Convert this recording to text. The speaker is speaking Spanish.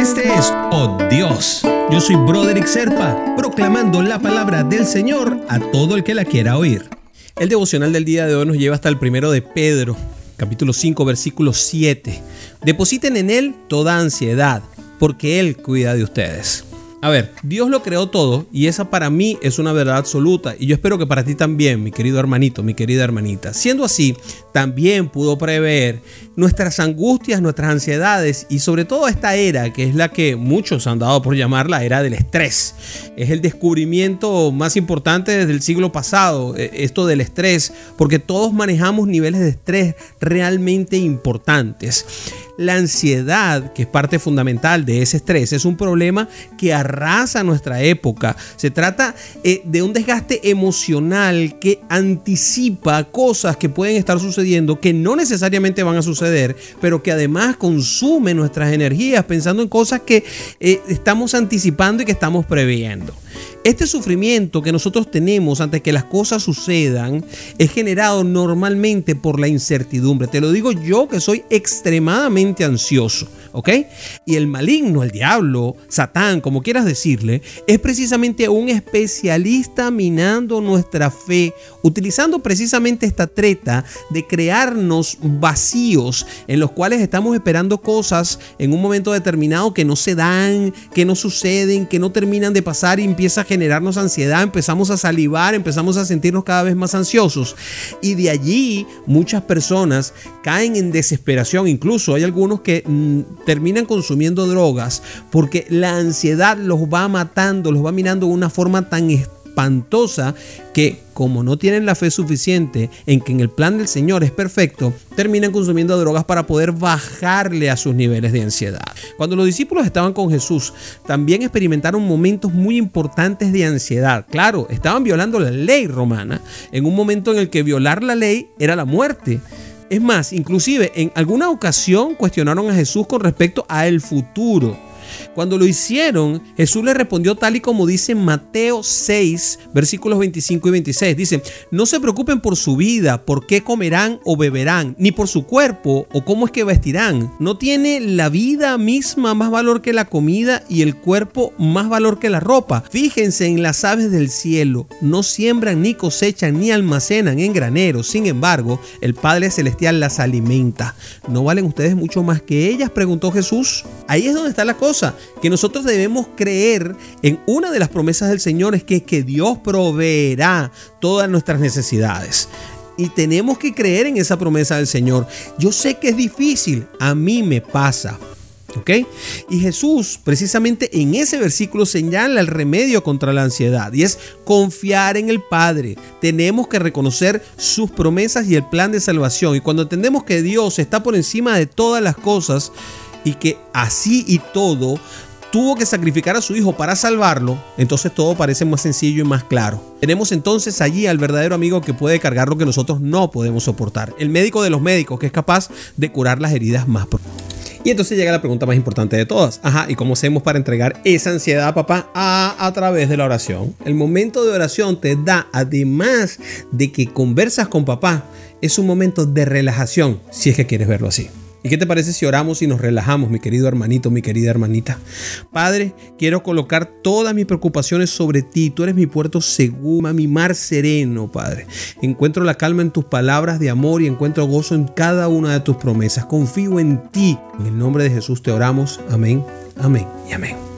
Este es Oh Dios. Yo soy Broderick Serpa, proclamando la palabra del Señor a todo el que la quiera oír. El devocional del día de hoy nos lleva hasta el primero de Pedro, capítulo 5, versículo 7. Depositen en Él toda ansiedad, porque Él cuida de ustedes. A ver, Dios lo creó todo y esa para mí es una verdad absoluta y yo espero que para ti también, mi querido hermanito, mi querida hermanita. Siendo así, también pudo prever nuestras angustias, nuestras ansiedades y sobre todo esta era que es la que muchos han dado por llamar la era del estrés. Es el descubrimiento más importante desde el siglo pasado, eh, esto del estrés, porque todos manejamos niveles de estrés realmente importantes. La ansiedad, que es parte fundamental de ese estrés, es un problema que arrasa nuestra época. Se trata eh, de un desgaste emocional que anticipa cosas que pueden estar sucediendo, que no necesariamente van a suceder, pero que además consume nuestras energías pensando en cosas que eh, estamos anticipando y que estamos previendo. Este sufrimiento que nosotros tenemos antes que las cosas sucedan es generado normalmente por la incertidumbre. Te lo digo yo que soy extremadamente ansioso, ¿ok? Y el maligno, el diablo, Satán, como quieras decirle, es precisamente un especialista minando nuestra fe, utilizando precisamente esta treta de crearnos vacíos en los cuales estamos esperando cosas en un momento determinado que no se dan, que no suceden, que no terminan de pasar y empieza a generarnos ansiedad, empezamos a salivar, empezamos a sentirnos cada vez más ansiosos. Y de allí muchas personas caen en desesperación. Incluso hay algunos que mm, terminan consumiendo drogas porque la ansiedad los va matando, los va mirando de una forma tan espantosa que como no tienen la fe suficiente en que en el plan del Señor es perfecto, terminan consumiendo drogas para poder bajarle a sus niveles de ansiedad. Cuando los discípulos estaban con Jesús, también experimentaron momentos muy importantes de ansiedad. Claro, estaban violando la ley romana, en un momento en el que violar la ley era la muerte. Es más, inclusive en alguna ocasión cuestionaron a Jesús con respecto a el futuro. Cuando lo hicieron, Jesús le respondió tal y como dice Mateo 6, versículos 25 y 26. Dice, no se preocupen por su vida, por qué comerán o beberán, ni por su cuerpo o cómo es que vestirán. ¿No tiene la vida misma más valor que la comida y el cuerpo más valor que la ropa? Fíjense en las aves del cielo, no siembran ni cosechan ni almacenan en graneros. Sin embargo, el Padre Celestial las alimenta. ¿No valen ustedes mucho más que ellas? Preguntó Jesús. Ahí es donde está la cosa que nosotros debemos creer en una de las promesas del Señor es que, que Dios proveerá todas nuestras necesidades. Y tenemos que creer en esa promesa del Señor. Yo sé que es difícil, a mí me pasa. ¿Ok? Y Jesús precisamente en ese versículo señala el remedio contra la ansiedad y es confiar en el Padre. Tenemos que reconocer sus promesas y el plan de salvación. Y cuando entendemos que Dios está por encima de todas las cosas, y que así y todo tuvo que sacrificar a su hijo para salvarlo, entonces todo parece más sencillo y más claro. Tenemos entonces allí al verdadero amigo que puede cargar lo que nosotros no podemos soportar, el médico de los médicos que es capaz de curar las heridas más profundas. Y entonces llega la pregunta más importante de todas. Ajá, ¿y cómo hacemos para entregar esa ansiedad, papá? A, a través de la oración. El momento de oración te da, además de que conversas con papá, es un momento de relajación, si es que quieres verlo así. ¿Y qué te parece si oramos y nos relajamos, mi querido hermanito, mi querida hermanita? Padre, quiero colocar todas mis preocupaciones sobre ti. Tú eres mi puerto seguro, mi mar sereno, Padre. Encuentro la calma en tus palabras de amor y encuentro gozo en cada una de tus promesas. Confío en ti. En el nombre de Jesús te oramos. Amén, amén y amén.